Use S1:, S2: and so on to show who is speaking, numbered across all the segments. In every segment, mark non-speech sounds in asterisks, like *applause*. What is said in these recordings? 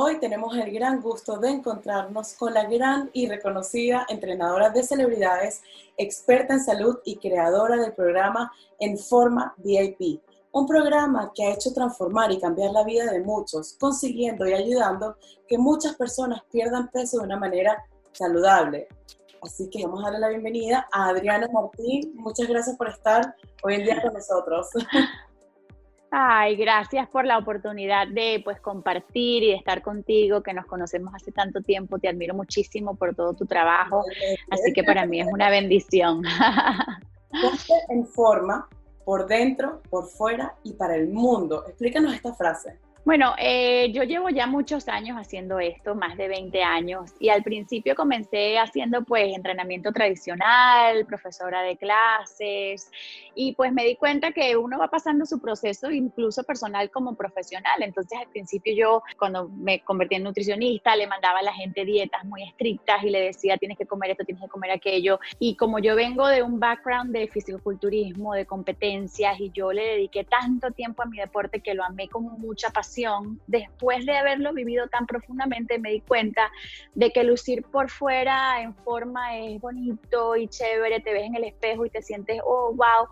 S1: Hoy tenemos el gran gusto de encontrarnos con la gran y reconocida entrenadora de celebridades, experta en salud y creadora del programa En Forma VIP, un programa que ha hecho transformar y cambiar la vida de muchos, consiguiendo y ayudando que muchas personas pierdan peso de una manera saludable. Así que vamos a darle la bienvenida a Adriana Martín. Muchas gracias por estar hoy en día con nosotros. *laughs*
S2: Ay, gracias por la oportunidad de pues compartir y de estar contigo, que nos conocemos hace tanto tiempo. Te admiro muchísimo por todo tu trabajo, así que para mí es una bendición. *laughs*
S1: Ponte en forma por dentro, por fuera y para el mundo. Explícanos esta frase.
S2: Bueno, eh, yo llevo ya muchos años haciendo esto, más de 20 años, y al principio comencé haciendo pues entrenamiento tradicional, profesora de clases, y pues me di cuenta que uno va pasando su proceso incluso personal como profesional. Entonces al principio yo cuando me convertí en nutricionista le mandaba a la gente dietas muy estrictas y le decía tienes que comer esto, tienes que comer aquello. Y como yo vengo de un background de fisicoculturismo, de competencias, y yo le dediqué tanto tiempo a mi deporte que lo amé con mucha pasión, después de haberlo vivido tan profundamente, me di cuenta de que lucir por fuera en forma es bonito y chévere, te ves en el espejo y te sientes, oh, wow,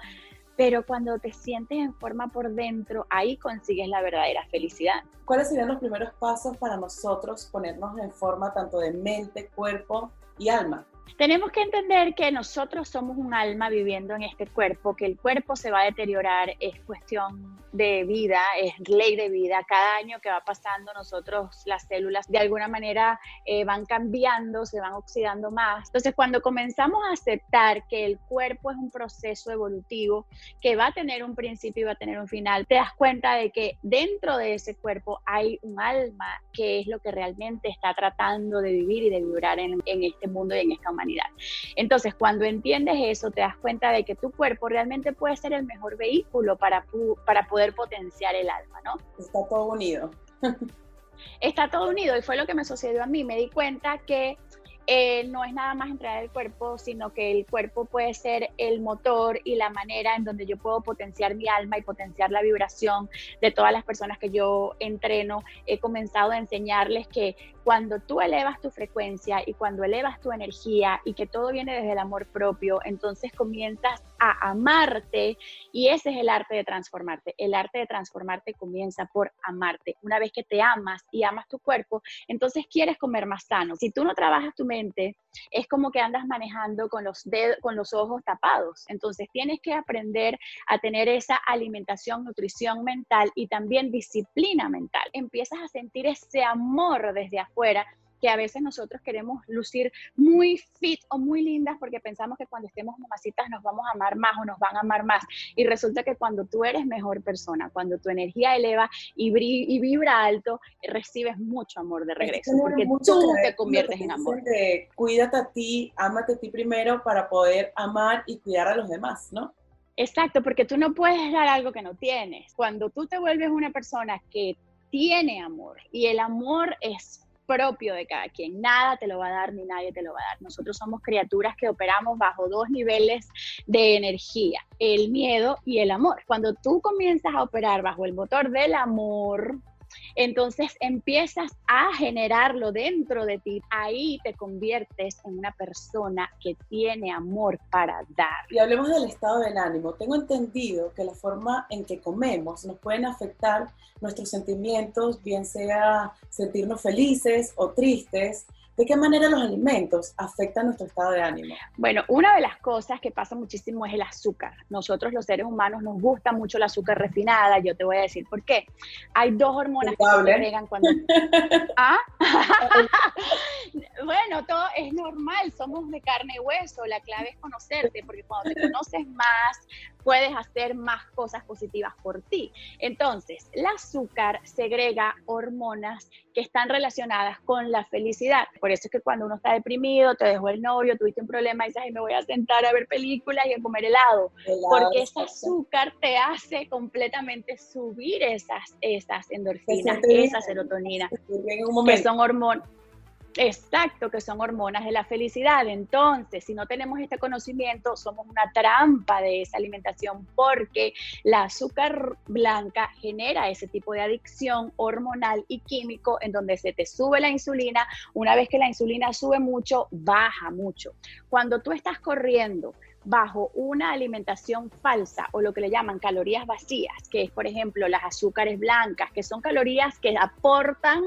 S2: pero cuando te sientes en forma por dentro, ahí consigues la verdadera felicidad.
S1: ¿Cuáles serían los primeros pasos para nosotros ponernos en forma tanto de mente, cuerpo y alma?
S2: Tenemos que entender que nosotros somos un alma viviendo en este cuerpo, que el cuerpo se va a deteriorar, es cuestión de vida, es ley de vida. Cada año que va pasando nosotros las células de alguna manera eh, van cambiando, se van oxidando más. Entonces cuando comenzamos a aceptar que el cuerpo es un proceso evolutivo, que va a tener un principio y va a tener un final, te das cuenta de que dentro de ese cuerpo hay un alma que es lo que realmente está tratando de vivir y de vibrar en, en este mundo y en esta humanidad. Entonces, cuando entiendes eso, te das cuenta de que tu cuerpo realmente puede ser el mejor vehículo para, para poder potenciar el alma, ¿no?
S1: Está todo unido. *laughs*
S2: Está todo unido y fue lo que me sucedió a mí. Me di cuenta que eh, no es nada más entrenar el cuerpo, sino que el cuerpo puede ser el motor y la manera en donde yo puedo potenciar mi alma y potenciar la vibración de todas las personas que yo entreno. He comenzado a enseñarles que cuando tú elevas tu frecuencia y cuando elevas tu energía y que todo viene desde el amor propio, entonces comienzas a amarte y ese es el arte de transformarte. El arte de transformarte comienza por amarte. Una vez que te amas y amas tu cuerpo, entonces quieres comer más sano. Si tú no trabajas tu mente, es como que andas manejando con los dedos, con los ojos tapados. Entonces tienes que aprender a tener esa alimentación, nutrición mental y también disciplina mental. Empiezas a sentir ese amor desde afuera que a veces nosotros queremos lucir muy fit o muy lindas porque pensamos que cuando estemos mamacitas nos vamos a amar más o nos van a amar más. Y resulta que cuando tú eres mejor persona, cuando tu energía eleva y, y vibra alto, recibes mucho amor de regreso porque tú te conviertes en amor.
S1: cuídate a ti, ámate a ti primero para poder amar y cuidar a los demás, ¿no?
S2: Exacto, porque tú no puedes dar algo que no tienes. Cuando tú te vuelves una persona que tiene amor y el amor es propio de cada quien. Nada te lo va a dar ni nadie te lo va a dar. Nosotros somos criaturas que operamos bajo dos niveles de energía, el miedo y el amor. Cuando tú comienzas a operar bajo el motor del amor, entonces empiezas a generarlo dentro de ti. Ahí te conviertes en una persona que tiene amor para dar.
S1: Y hablemos del estado del ánimo. Tengo entendido que la forma en que comemos nos pueden afectar nuestros sentimientos, bien sea sentirnos felices o tristes, ¿De qué manera los alimentos afectan nuestro estado de ánimo?
S2: Bueno, una de las cosas que pasa muchísimo es el azúcar. Nosotros los seres humanos nos gusta mucho el azúcar refinada. Yo te voy a decir por qué. Hay dos hormonas que se agregan cuando... *laughs* ¿Ah? *laughs* bueno, todo es normal. Somos de carne y hueso. La clave es conocerte, porque cuando te conoces más, puedes hacer más cosas positivas por ti. Entonces, el azúcar segrega hormonas que están relacionadas con la felicidad. Por eso es que cuando uno está deprimido, te dejó el novio, tuviste un problema y dices, Ay, me voy a sentar a ver películas y a comer helado. porque ese azúcar te hace completamente subir esas, esas endorfinas, esa serotonina, que son hormonas Exacto, que son hormonas de la felicidad. Entonces, si no tenemos este conocimiento, somos una trampa de esa alimentación porque la azúcar blanca genera ese tipo de adicción hormonal y químico en donde se te sube la insulina. Una vez que la insulina sube mucho, baja mucho. Cuando tú estás corriendo, bajo una alimentación falsa o lo que le llaman calorías vacías, que es por ejemplo las azúcares blancas, que son calorías que aportan,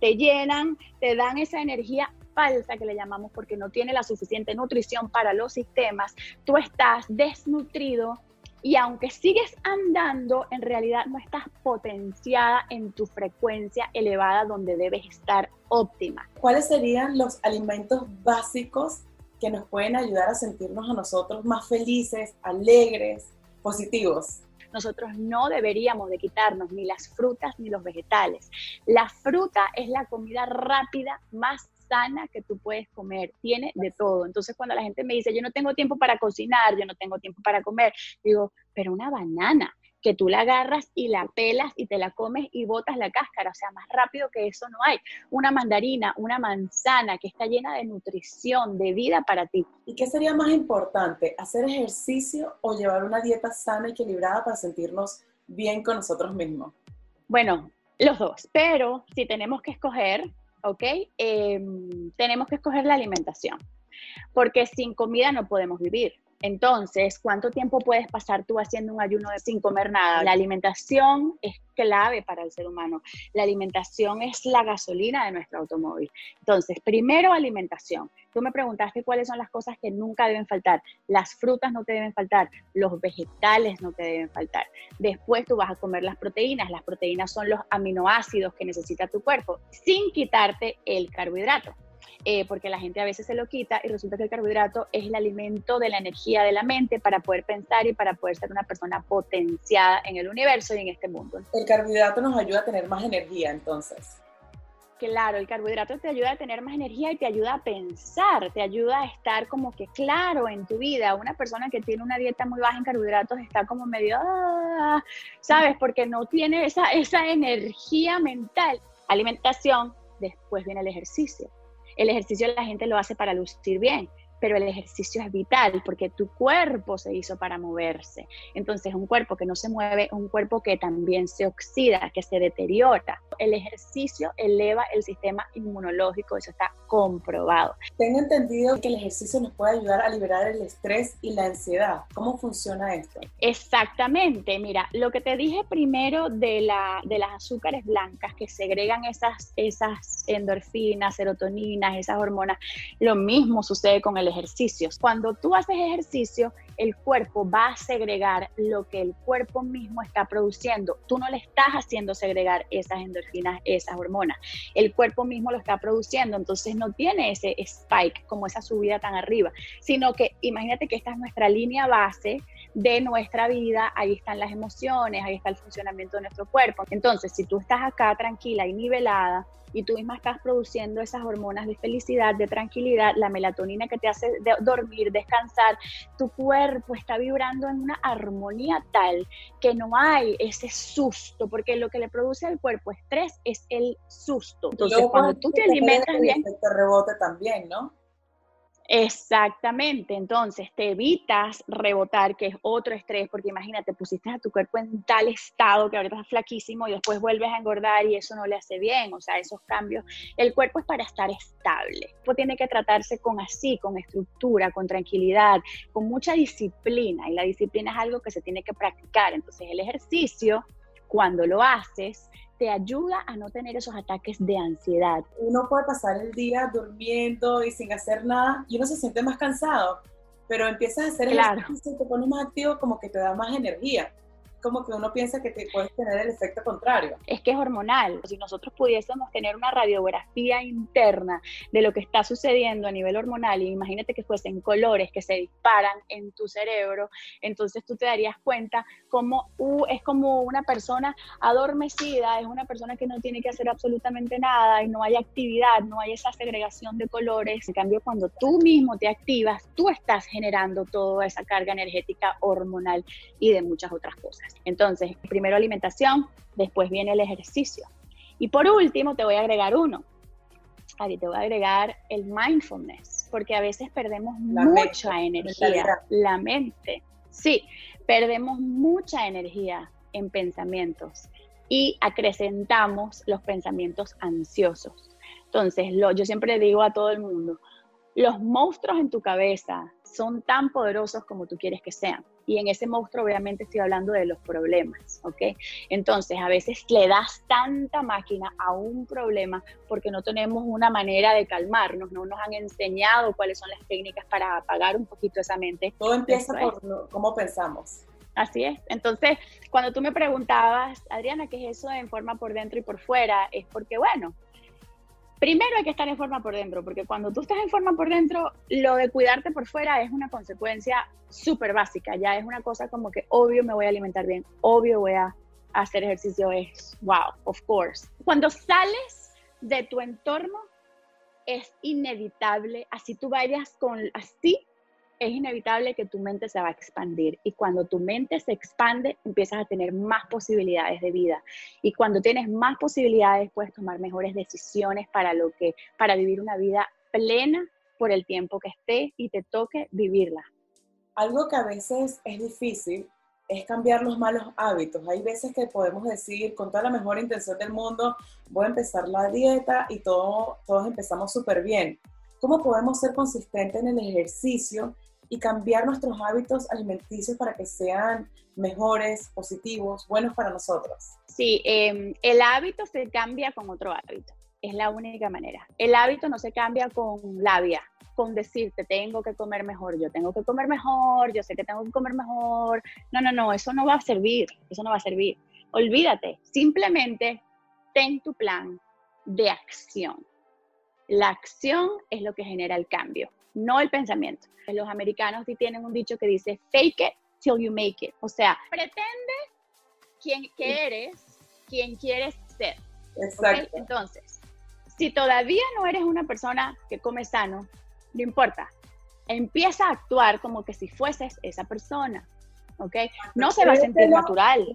S2: te llenan, te dan esa energía falsa que le llamamos porque no tiene la suficiente nutrición para los sistemas, tú estás desnutrido y aunque sigues andando, en realidad no estás potenciada en tu frecuencia elevada donde debes estar óptima.
S1: ¿Cuáles serían los alimentos básicos que nos pueden ayudar a sentirnos a nosotros más felices, alegres, positivos.
S2: Nosotros no deberíamos de quitarnos ni las frutas ni los vegetales. La fruta es la comida rápida más sana que tú puedes comer, tiene de todo. Entonces cuando la gente me dice, yo no tengo tiempo para cocinar, yo no tengo tiempo para comer, digo, pero una banana, que tú la agarras y la pelas y te la comes y botas la cáscara. O sea, más rápido que eso no hay. Una mandarina, una manzana que está llena de nutrición, de vida para ti.
S1: ¿Y qué sería más importante, hacer ejercicio o llevar una dieta sana y equilibrada para sentirnos bien con nosotros mismos?
S2: Bueno, los dos, pero si tenemos que escoger, ¿ok? Em, tenemos que escoger la alimentación, porque sin comida no podemos vivir. Entonces, ¿cuánto tiempo puedes pasar tú haciendo un ayuno sin comer nada? La alimentación es clave para el ser humano. La alimentación es la gasolina de nuestro automóvil. Entonces, primero alimentación. Tú me preguntaste cuáles son las cosas que nunca deben faltar. Las frutas no te deben faltar, los vegetales no te deben faltar. Después tú vas a comer las proteínas. Las proteínas son los aminoácidos que necesita tu cuerpo, sin quitarte el carbohidrato. Eh, porque la gente a veces se lo quita y resulta que el carbohidrato es el alimento de la energía de la mente para poder pensar y para poder ser una persona potenciada en el universo y en este mundo.
S1: El carbohidrato nos ayuda a tener más energía entonces.
S2: Claro, el carbohidrato te ayuda a tener más energía y te ayuda a pensar, te ayuda a estar como que claro en tu vida. Una persona que tiene una dieta muy baja en carbohidratos está como medio, ah", ¿sabes? Porque no tiene esa, esa energía mental. Alimentación, después viene el ejercicio el ejercicio la gente lo hace para lucir bien, pero el ejercicio es vital porque tu cuerpo se hizo para moverse. Entonces, un cuerpo que no se mueve es un cuerpo que también se oxida, que se deteriora. El ejercicio eleva el sistema inmunológico, eso está comprobado.
S1: Tengo entendido que el ejercicio nos puede ayudar a liberar el estrés y la ansiedad. ¿Cómo funciona esto?
S2: Exactamente, mira, lo que te dije primero de, la, de las azúcares blancas que segregan esas, esas endorfinas, serotoninas, esas hormonas, lo mismo sucede con el ejercicio. Cuando tú haces ejercicio, el cuerpo va a segregar lo que el cuerpo mismo está produciendo. Tú no le estás haciendo segregar esas endorfinas, esas hormonas. El cuerpo mismo lo está produciendo, entonces no tiene ese spike como esa subida tan arriba, sino que imagínate que esta es nuestra línea base de nuestra vida, ahí están las emociones, ahí está el funcionamiento de nuestro cuerpo. Entonces, si tú estás acá tranquila y nivelada, y tú misma estás produciendo esas hormonas de felicidad, de tranquilidad, la melatonina que te hace dormir, descansar, tu cuerpo está vibrando en una armonía tal que no hay ese susto, porque lo que le produce al cuerpo estrés es el susto. Entonces, cuando tú te alimentas bien...
S1: Te rebote también, ¿no?
S2: Exactamente, entonces te evitas rebotar, que es otro estrés, porque imagínate, pusiste a tu cuerpo en tal estado que ahorita estás flaquísimo y después vuelves a engordar y eso no le hace bien, o sea, esos cambios, el cuerpo es para estar estable, el tiene que tratarse con así, con estructura, con tranquilidad, con mucha disciplina. Y la disciplina es algo que se tiene que practicar, entonces el ejercicio, cuando lo haces, te ayuda a no tener esos ataques de ansiedad.
S1: Uno puede pasar el día durmiendo y sin hacer nada y uno se siente más cansado, pero empiezas a hacer el ejercicio y te pones más activo como que te da más energía como que uno piensa que te puedes tener el efecto contrario.
S2: Es que es hormonal. Si nosotros pudiésemos tener una radiografía interna de lo que está sucediendo a nivel hormonal, y imagínate que fuesen colores que se disparan en tu cerebro, entonces tú te darías cuenta como uh, es como una persona adormecida, es una persona que no tiene que hacer absolutamente nada y no hay actividad, no hay esa segregación de colores. En cambio, cuando tú mismo te activas, tú estás generando toda esa carga energética hormonal y de muchas otras cosas. Entonces, primero alimentación, después viene el ejercicio. Y por último, te voy a agregar uno. Aquí te voy a agregar el mindfulness, porque a veces perdemos mucha energía, la mente. Sí, perdemos mucha energía en pensamientos y acrecentamos los pensamientos ansiosos. Entonces, lo, yo siempre digo a todo el mundo, los monstruos en tu cabeza son tan poderosos como tú quieres que sean. Y en ese monstruo obviamente estoy hablando de los problemas, ¿ok? Entonces a veces le das tanta máquina a un problema porque no tenemos una manera de calmarnos, no nos han enseñado cuáles son las técnicas para apagar un poquito esa mente.
S1: Todo empieza por cómo pensamos.
S2: Así es. Entonces, cuando tú me preguntabas, Adriana, ¿qué es eso en forma por dentro y por fuera? Es porque, bueno, primero hay que estar en forma por dentro, porque cuando tú estás en forma por dentro, lo de cuidarte por fuera es una consecuencia súper básica, ya es una cosa como que obvio me voy a alimentar bien, obvio voy a hacer ejercicio, es wow, of course. Cuando sales de tu entorno, es inevitable, así tú vayas con, así es inevitable que tu mente se va a expandir y cuando tu mente se expande empiezas a tener más posibilidades de vida y cuando tienes más posibilidades puedes tomar mejores decisiones para lo que para vivir una vida plena por el tiempo que esté y te toque vivirla.
S1: Algo que a veces es difícil es cambiar los malos hábitos. Hay veces que podemos decir con toda la mejor intención del mundo, voy a empezar la dieta y todo, todos empezamos súper bien. ¿Cómo podemos ser consistentes en el ejercicio y cambiar nuestros hábitos alimenticios para que sean mejores, positivos, buenos para nosotros.
S2: Sí, em, el hábito se cambia con otro hábito. Es la única manera. El hábito no se cambia con labia, con decirte tengo que comer mejor, yo tengo que comer mejor, yo sé que tengo que comer mejor. No, no, no, eso no va a servir, eso no va a servir. Olvídate, simplemente ten tu plan de acción. La acción es lo que genera el cambio no el pensamiento. Los americanos sí tienen un dicho que dice, fake it till you make it. O sea, pretende quién, que eres, quien quieres ser. Exacto. Entonces, si todavía no eres una persona que come sano, no importa. Empieza a actuar como que si fueses esa persona. ¿Ok? No se va a sentir natural.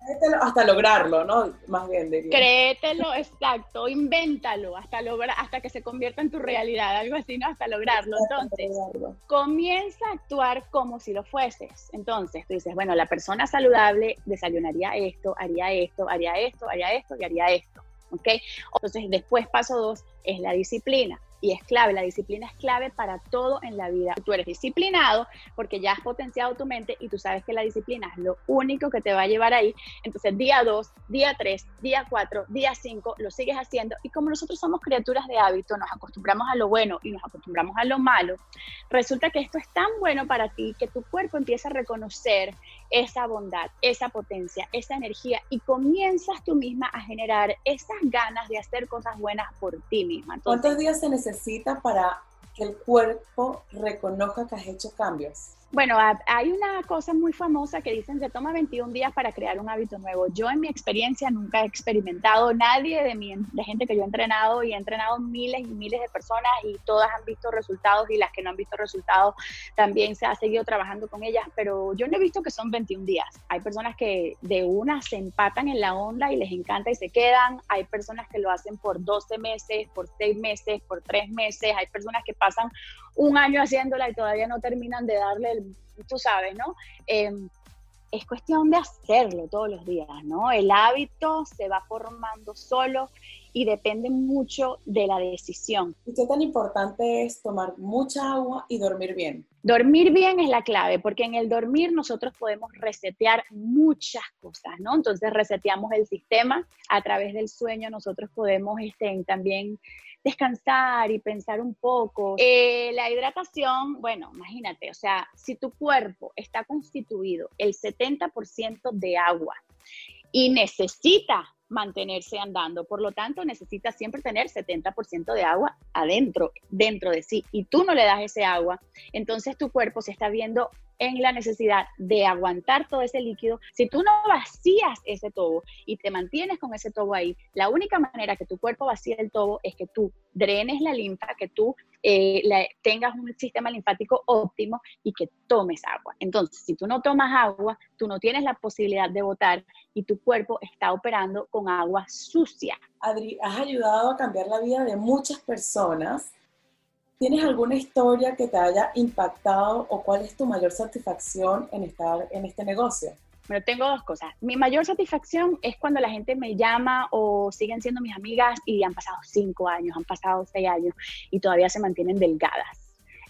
S1: hasta lograrlo, ¿no? Más bien diría.
S2: Créetelo, exacto, invéntalo hasta, lograr, hasta que se convierta en tu realidad, algo así, ¿no? Hasta lograrlo. Entonces, comienza a actuar como si lo fueses. Entonces, tú dices, bueno, la persona saludable desayunaría esto, haría esto, haría esto, haría esto y haría esto, ¿ok? Entonces, después, paso dos, es la disciplina y es clave, la disciplina es clave para todo en la vida. Tú eres disciplinado porque ya has potenciado tu mente y tú sabes que la disciplina es lo único que te va a llevar ahí. Entonces, día 2, día 3, día 4, día 5, lo sigues haciendo y como nosotros somos criaturas de hábito, nos acostumbramos a lo bueno y nos acostumbramos a lo malo, resulta que esto es tan bueno para ti que tu cuerpo empieza a reconocer esa bondad, esa potencia, esa energía y comienzas tú misma a generar esas ganas de hacer cosas buenas por ti misma.
S1: ¿Cuántos días se necesita para que el cuerpo reconozca que has hecho cambios?
S2: Bueno, hay una cosa muy famosa que dicen se toma 21 días para crear un hábito nuevo. Yo en mi experiencia nunca he experimentado, nadie de mi de gente que yo he entrenado y he entrenado miles y miles de personas y todas han visto resultados y las que no han visto resultados también se ha seguido trabajando con ellas, pero yo no he visto que son 21 días. Hay personas que de una se empatan en la onda y les encanta y se quedan. Hay personas que lo hacen por 12 meses, por 6 meses, por 3 meses. Hay personas que pasan un año haciéndola y todavía no terminan de darle el, tú sabes, ¿no? Em, es cuestión de hacerlo todos los días, ¿no? El hábito se va formando solo y depende mucho de la decisión.
S1: ¿Y qué tan importante es tomar mucha agua y dormir bien?
S2: Dormir bien es la clave, porque en el dormir nosotros podemos resetear muchas cosas, ¿no? Entonces reseteamos el sistema, a través del sueño nosotros podemos este, también descansar y pensar un poco. Eh, la hidratación, bueno, imagínate, o sea, si tu cuerpo está constituido el 70% de agua y necesita mantenerse andando. Por lo tanto, necesita siempre tener 70% de agua adentro, dentro de sí, y tú no le das ese agua, entonces tu cuerpo se está viendo en la necesidad de aguantar todo ese líquido, si tú no vacías ese tobo y te mantienes con ese tobo ahí, la única manera que tu cuerpo vacíe el tobo es que tú drenes la linfa, que tú eh, tengas un sistema linfático óptimo y que tomes agua. Entonces, si tú no tomas agua, tú no tienes la posibilidad de botar y tu cuerpo está operando con agua sucia.
S1: Adri, has ayudado a cambiar la vida de muchas personas. ¿Tienes alguna historia que te haya impactado o cuál es tu mayor satisfacción en estar en este negocio?
S2: Bueno, tengo dos cosas. Mi mayor satisfacción es cuando la gente me llama o siguen siendo mis amigas y han pasado cinco años, han pasado seis años y todavía se mantienen delgadas.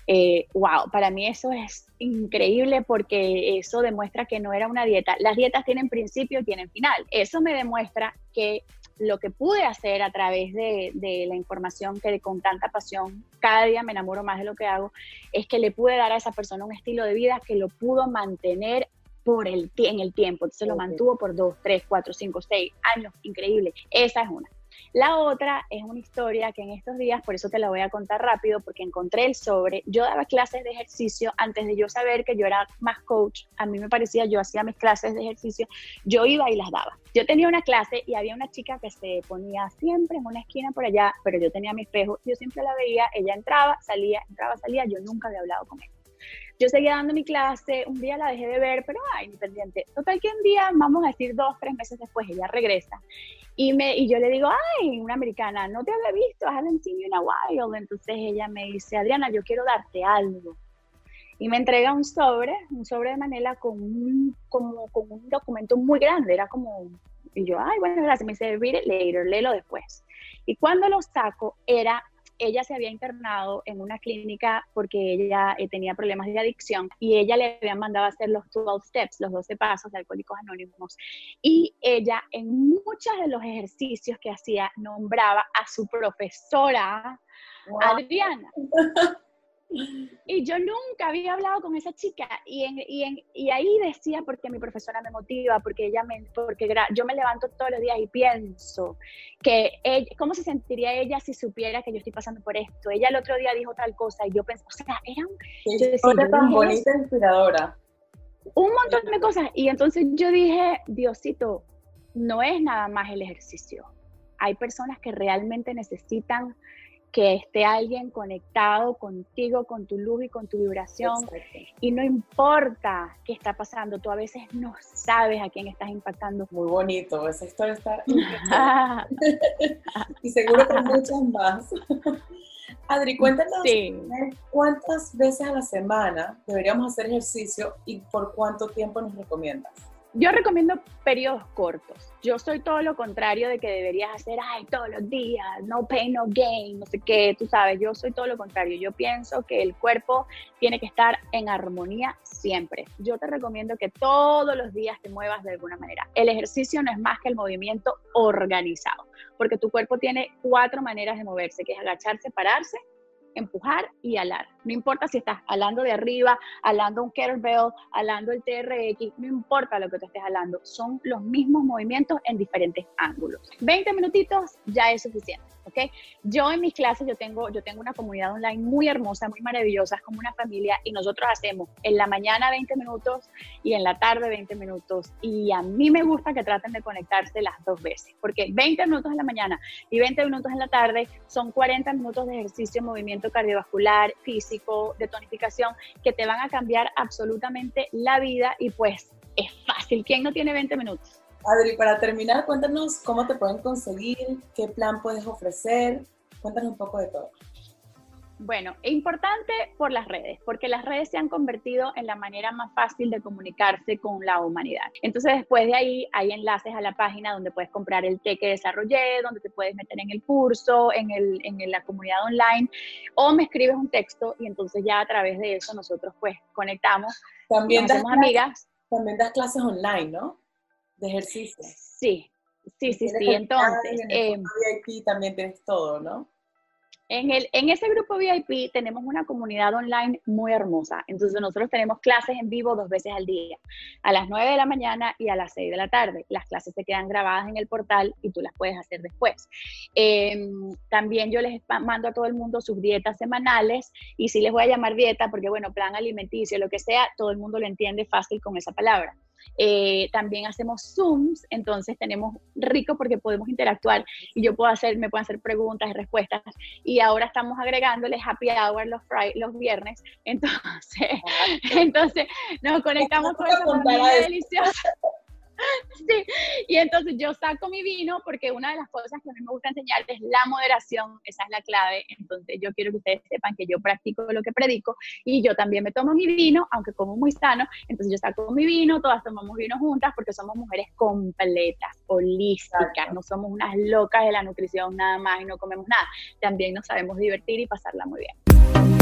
S2: Eh, wow, para mí eso es increíble porque eso demuestra que no era una dieta. Las dietas tienen principio y tienen final. Eso me demuestra que lo que pude hacer a través de, de, la información que con tanta pasión cada día me enamoro más de lo que hago, es que le pude dar a esa persona un estilo de vida que lo pudo mantener por el, en el tiempo. Entonces lo mantuvo por dos, tres, cuatro, cinco, seis años. Increíble. Esa es una. La otra es una historia que en estos días, por eso te la voy a contar rápido, porque encontré el sobre. Yo daba clases de ejercicio antes de yo saber que yo era más coach. A mí me parecía, yo hacía mis clases de ejercicio, yo iba y las daba. Yo tenía una clase y había una chica que se ponía siempre en una esquina por allá, pero yo tenía mi espejo, yo siempre la veía, ella entraba, salía, entraba, salía, yo nunca había hablado con ella. Yo seguía dando mi clase, un día la dejé de ver, pero ay, independiente. Total que un día, vamos a decir dos, tres meses después, ella regresa. Y, me, y yo le digo, ay, una americana, no te había visto, I haven't seen you in a while. Entonces ella me dice, Adriana, yo quiero darte algo. Y me entrega un sobre, un sobre de Manela con un, como, con un documento muy grande, era como, y yo, ay, bueno, gracias, me dice, read it later, léelo después. Y cuando lo saco, era ella se había internado en una clínica porque ella eh, tenía problemas de adicción y ella le habían mandado a hacer los 12 steps, los 12 pasos de Alcohólicos Anónimos. Y ella en muchos de los ejercicios que hacía nombraba a su profesora, Adriana. *laughs* Y yo nunca había hablado con esa chica y, en, y, en, y, ahí decía, porque mi profesora me motiva, porque ella me, porque yo me levanto todos los días y pienso que ella, cómo se sentiría ella si supiera que yo estoy pasando por esto. Ella el otro día dijo tal cosa y yo pensé, o sea, era un...
S1: Tan bonita, inspiradora.
S2: Un montón de cosas. Y entonces yo dije, Diosito, no es nada más el ejercicio. Hay personas que realmente necesitan que esté alguien conectado contigo, con tu luz y con tu vibración. Y no importa qué está pasando, tú a veces no sabes a quién estás impactando.
S1: Muy bonito, esa historia está *laughs* y seguro que muchas más. Adri, cuéntanos cuántas veces a la semana deberíamos hacer ejercicio y por cuánto tiempo nos recomiendas.
S2: Yo recomiendo periodos cortos. Yo soy todo lo contrario de que deberías hacer, ay, todos los días, no pain, no gain, no sé qué, tú sabes, yo soy todo lo contrario. Yo pienso que el cuerpo tiene que estar en armonía siempre. Yo te recomiendo que todos los días te muevas de alguna manera. El ejercicio no es más que el movimiento organizado, porque tu cuerpo tiene cuatro maneras de moverse, que es agacharse, pararse, empujar y alar. No importa si estás alando de arriba, alando un kettlebell, alando el TRX, no importa lo que tú estés alando, son los mismos movimientos en diferentes ángulos. 20 minutitos ya es suficiente. ¿ok? Yo en mis clases, yo tengo, yo tengo una comunidad online muy hermosa, muy maravillosa, como una familia, y nosotros hacemos en la mañana 20 minutos y en la tarde 20 minutos. Y a mí me gusta que traten de conectarse las dos veces, porque 20 minutos en la mañana y 20 minutos en la tarde son 40 minutos de ejercicio, movimiento cardiovascular, físico, de tonificación, que te van a cambiar absolutamente la vida y pues es fácil. ¿Quién no tiene 20 minutos?
S1: Adri, para terminar, cuéntanos cómo te pueden conseguir, qué plan puedes ofrecer, cuéntanos un poco de todo.
S2: Bueno, es importante por las redes, porque las redes se han convertido en la manera más fácil de comunicarse con la humanidad. Entonces, después de ahí hay enlaces a la página donde puedes comprar el té que desarrollé, donde te puedes meter en el curso, en, el, en la comunidad online, o me escribes un texto y entonces ya a través de eso nosotros pues conectamos.
S1: También das amigas. También das clases online, ¿no? de ejercicio.
S2: Sí, sí, sí, sí. Entonces,
S1: en el eh, VIP también tienes todo, ¿no?
S2: En, el, en ese grupo VIP tenemos una comunidad online muy hermosa. Entonces nosotros tenemos clases en vivo dos veces al día, a las 9 de la mañana y a las 6 de la tarde. Las clases se quedan grabadas en el portal y tú las puedes hacer después. Em, también yo les mando a todo el mundo sus dietas semanales y si les voy a llamar dieta porque, bueno, plan alimenticio, lo que sea, todo el mundo lo entiende fácil con esa palabra. Eh, también hacemos Zooms, entonces tenemos rico porque podemos interactuar y yo puedo hacer, me pueden hacer preguntas y respuestas. Y ahora estamos agregándole happy hour los, los viernes. *laughs* Entonces, entonces nos conectamos con esa familia deliciosa. *laughs* Sí, y entonces yo saco mi vino porque una de las cosas que a mí me gusta enseñar es la moderación, esa es la clave, entonces yo quiero que ustedes sepan que yo practico lo que predico y yo también me tomo mi vino, aunque como muy sano, entonces yo saco mi vino, todas tomamos vino juntas porque somos mujeres completas, holísticas, no somos unas locas de la nutrición nada más y no comemos nada, también nos sabemos divertir y pasarla muy bien.